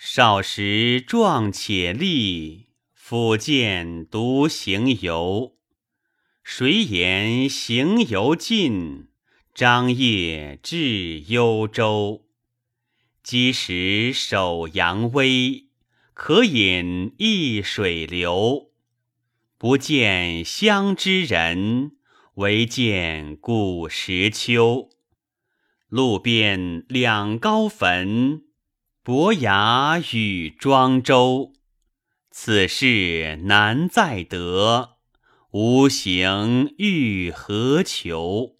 少时壮且力，复见独行游。谁言行游近？张掖至幽州。积时守阳威，可饮一水流。不见乡之人，唯见古时秋。路边两高坟，伯牙与庄周。此事难再得。吾行欲何求？